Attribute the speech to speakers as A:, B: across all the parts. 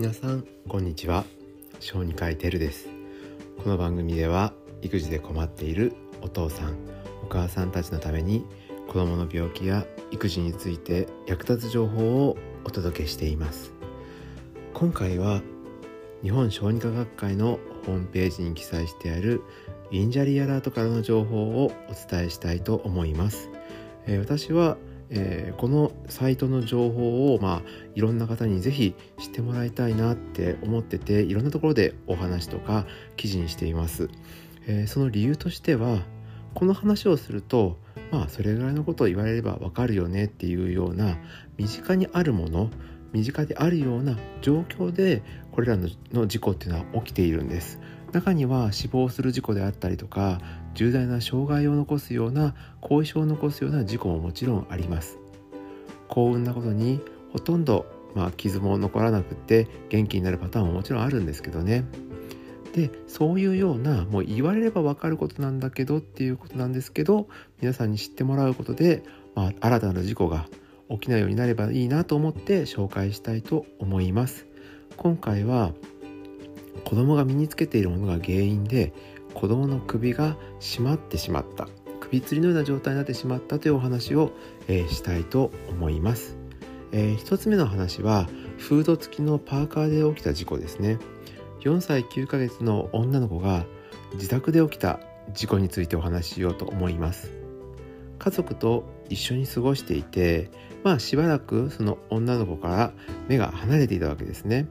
A: 皆さんこんにちは。小児科医てるです。この番組では育児で困っているお父さんお母さんたちのために子どもの病気や育児について役立つ情報をお届けしています。今回は日本小児科学会のホームページに記載してある Injury Alert からのの情報をお伝えしたいと思います、えー、私はえー、このサイトの情報を、まあ、いろんな方にぜひ知ってもらいたいなって思ってていろんなところでお話とか記事にしています、えー、その理由としてはこの話をするとまあそれぐらいのことを言われればわかるよねっていうような身近にあるもの身近であるような状況でこれらの事故っていうのは起きているんです。中には死亡する事故であったりとか重大な障害を残すような後遺症を残すような事故ももちろんあります。幸運なことにほとんど、まあ、傷も残らなくて元気になるパターンももちろんあるんですけどね。でそういうようなもう言われれば分かることなんだけどっていうことなんですけど皆さんに知ってもらうことで、まあ、新たな事故が起きないようになればいいなと思って紹介したいと思います。今回は子供が身につけているものが原因で子供の首が締まってしまった。首吊りのような状態になってしまったというお話を、えー、したいと思います、えー、1つ目の話はフード付きのパーカーで起きた事故ですね。4歳9ヶ月の女の子が自宅で起きた事故についてお話ししようと思います。家族と一緒に過ごしていてまあしばらくその女の子から目が離れていたわけですね。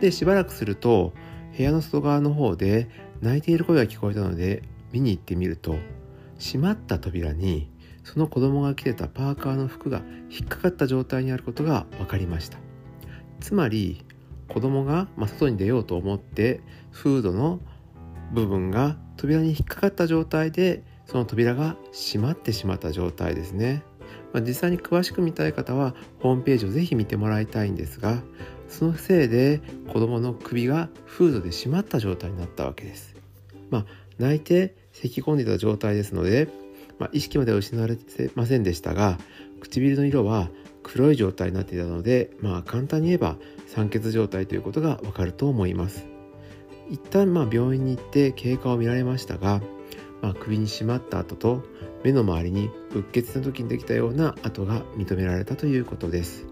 A: でしばらくすると部屋の外側の方で泣いている声が聞こえたので見に行ってみると閉まった扉にその子供が着てたパーカーの服が引っかかった状態にあることが分かりました。つまり子供が、外に出ようと思ってフードの部分が扉に引っかかった状態でその扉が閉まってしまった状態ですね、まあ、実際に詳しく見たい方はホームページをぜひ見てもらいたいんですがそのせいで子供の首がフードで締まった状態になったわけです。まあ、泣いて咳き込んでいた状態ですので、まあ、意識までは失われてませんでしたが唇の色は黒い状態になっていたので、まあ、簡単に言えば酸欠状態ということがわかると思います。一旦まあ病院に行って経過を見られましたが、まあ、首に締まった跡と目の周りにうっ血の時にできたような跡が認められたということです。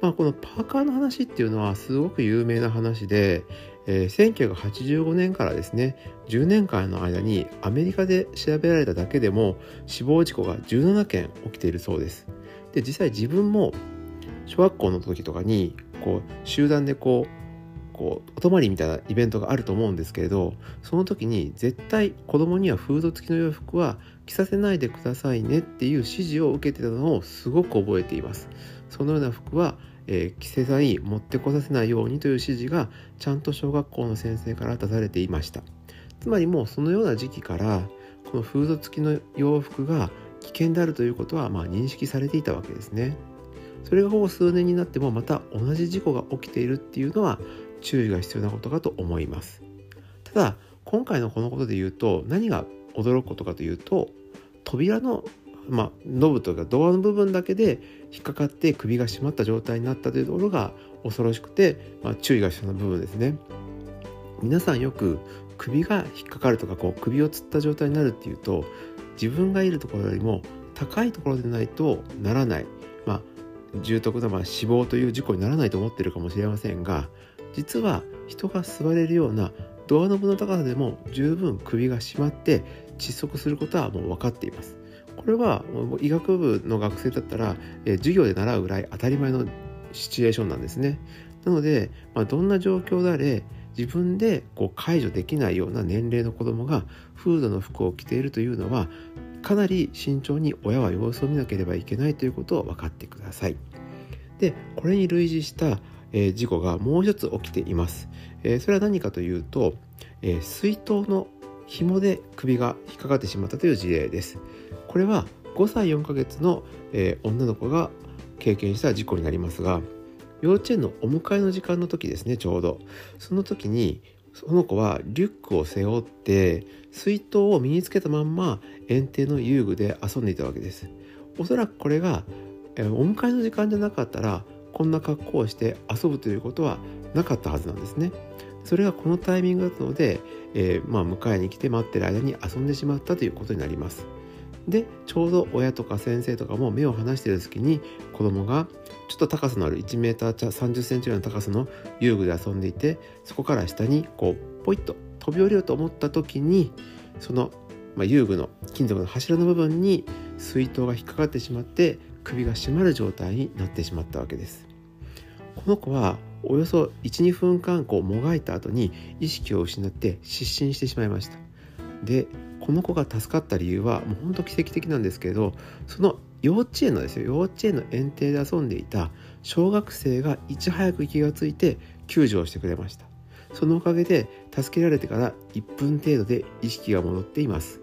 A: まあ、このパーカーの話っていうのはすごく有名な話で、えー、1985年からですね10年間の間にアメリカで調べられただけでも死亡事故が17件起きているそうです。で実際自分も小学校の時とかにこう集団でこうこうお泊まりみたいなイベントがあると思うんですけれどその時に絶対子供にはフード付きの洋服は着させないでくださいねっていう指示を受けてたのをすごく覚えています。そのような服は、えー、着せない持ってこさせないようにという指示がちゃんと小学校の先生から出されていました。つまりもうそのような時期からこのフード付きの洋服が危険であるということはま認識されていたわけですね。それがここ数年になってもまた同じ事故が起きているっていうのは注意が必要なことかと思いますただ今回のこのことで言うと何が驚くことかというと扉のまあ、ノブというかドアの部分だけで引っかかって首が締まった状態になったというところが恐ろしくて、まあ、注意が必要な部分ですね。皆さんよく首が引っかかるとかこう首をつった状態になるっていうと自分がいるところよりも高いところでないとならない、まあ、重篤なま死亡という事故にならないと思ってるかもしれませんが実は人が座れるようなドアノブの高さでも十分首が締まって窒息することはもう分かっています。これは医学部の学生だったら、授業で習うぐらい当たり前のシチュエーションなんですね。なので、まあ、どんな状況であれ自分でこう解除できないような年齢の子供がフードの服を着ているというのはかなり慎重に親は様子を見なければいけないということを分かってください。でこれに類似したえ、事故がもう一つ起きています、え、それは何かというと、え、水筒の紐で首が引っかかってしまったという事例です。これは5歳4ヶ月の、え女の子が経験した事故になりますが幼稚園のお迎えの時間の時ですねちょうど。その時にその子はリュックを背負って水筒を身につけたまんま園庭の遊具で遊んでいたわけです。おそらくこれがお迎えの時間じゃなかったらこんな格好をして遊ぶということはなかったはずなんですね。それがこのタイミングだったので、えー、まあ、迎えに来て待ってる間に遊んでしまったということになります。でちょうど親とか先生とかも目を離している時に子供がちょっと高さのある 1m 3 0センチぐらいの高さの遊具で遊んでいてそこから下にこうポイッと飛び降りようと思った時にその、まあ、遊具の金属の柱の部分に水筒が引っかかってしまって首が締まる状態になってしまったわけです。この子はおよそ12分間こうもがいた後に意識を失って失神してしまいました。でこの子が助かった理由はもうほんと奇跡的なんですけどその幼稚園のですよ幼稚園の園庭で遊んでいた小学生がいち早く気がついて救助をしてくれました。そのおかげで助けられてから1分程度で意識が戻っています。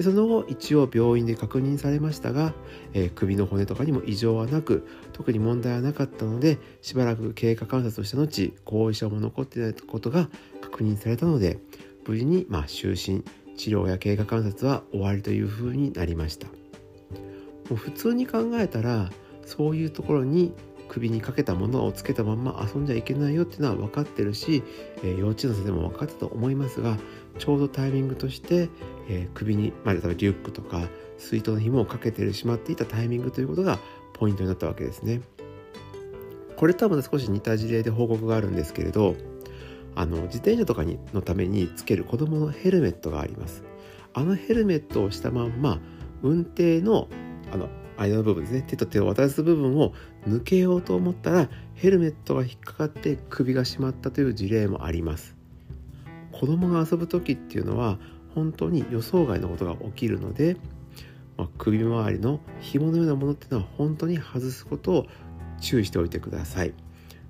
A: その後一応病院で確認されましたが、えー、首の骨とかにも異常はなく特に問題はなかったのでしばらく経過観察をした後後遺症も残っていないことが確認されたので無事にまあ就寝治療や経過観察は終わりというふうになりました。もう普通に考えたらそういうところに首にかけたものをつけたまま遊んじゃいけないよっていうのは分かってるし、えー、幼稚園の先生も分かったと思いますがちょうどタイミングとして、えー、首に、まあ、例えばリュックとか水筒の紐をかけてしまっていたタイミングということがポイントになったわけですね。これとはまた少し似た事例で報告があるんですけれどあの自転車とかにのためにつける子どものヘルメットがあります。あのヘルメットをしたまんま運転のあの間の部分ですね。手と手を渡す部分を抜けようと思ったらヘルメットが引っかかって首が締まったという事例もあります。子供が遊ぶ時っていうのは本当に予想外のことが起きるので、まあ、首周りの紐のようなものっていうのは本当に外すことを注意しておいてください。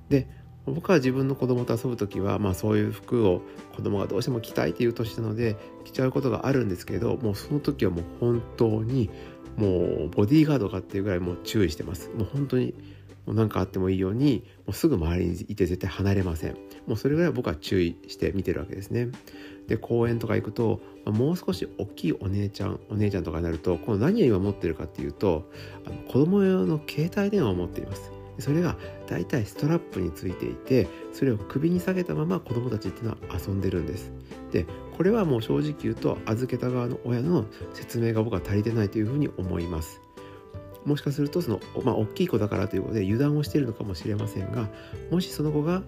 A: で僕は自分の子供と遊ぶ時は、まあ、そういう服を子供がどうしても着たいという年なので着ちゃうことがあるんですけどもうその時はもう本当にもうボディーガードかっていうぐらいもう注意してます。もう本当にもう何かあってもいいようにもうすぐ周りにいて絶対離れません。もうそれぐらい僕は注意して見てるわけですね。で公園とか行くと、もう少し大きいお姉ちゃんお姉ちゃんとかになるとこの何を今持ってるかっていうとあの子供用の携帯電話を持っています。それがだいたいストラップについていてそれを首に下げたまま子供たちっていうのは遊んでるんです。でこれはもう正直言うと預けた側の親の説明が僕は足りてないというふうに思います。もしかするとその、まあ、大きい子だからということで油断をしているのかもしれませんがもしその子が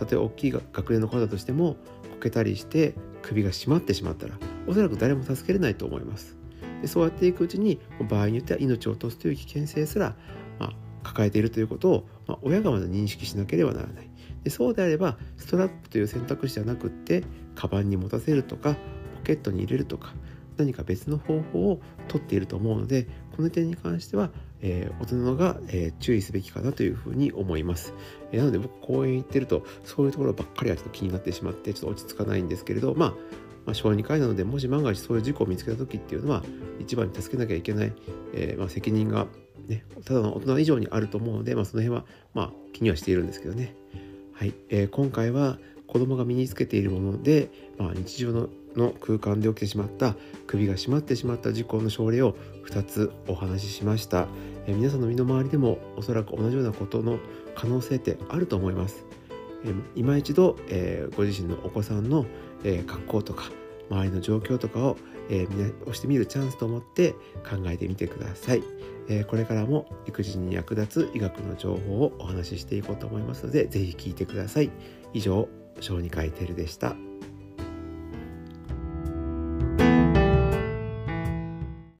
A: 例えば大きい学年の子だとしてもこけたりして首が締まってしまったらおそらく誰も助けれないと思います。でそうやっていくうちに場合によっては命を落とすという危険性すら、まあ、抱えているということを、まあ、親がまだ認識しなければならない。でそうであればストラップという選択肢じゃなくってカバンに持たせるとかポケットに入れるとか何か別の方法をとっていると思うのでこの点に関しては、えー、大人が、えー、注意すべきかなというふうに思います、えー、なので僕公園行ってるとそういうところばっかりはちょっと気になってしまってちょっと落ち着かないんですけれどまあまあ、小児科医なのでもし万が一そういう事故を見つけた時っていうのは一番に助けなきゃいけない、えー、まあ、責任が、ね、ただの大人以上にあると思うので、まあ、その辺は、まあ、気にはしているんですけどね。はい、えー、今回は子供が身につけているもので、まあ、日常のの空間で起きてしまった首が締まってしまった事故の症例を2つお話ししました、えー、皆さんの身の回りでもおそらく同じようなことの可能性ってあると思います、えー、今一度、えー、ご自身のお子さんの、え学校とか周りの状況とかを、えー、押してみるチャンスと思って考えてみてください、えー、これからも育児に役立つ医学の情報をお話ししていこうと思いますので是非聞いてください以上小児科医テルでした。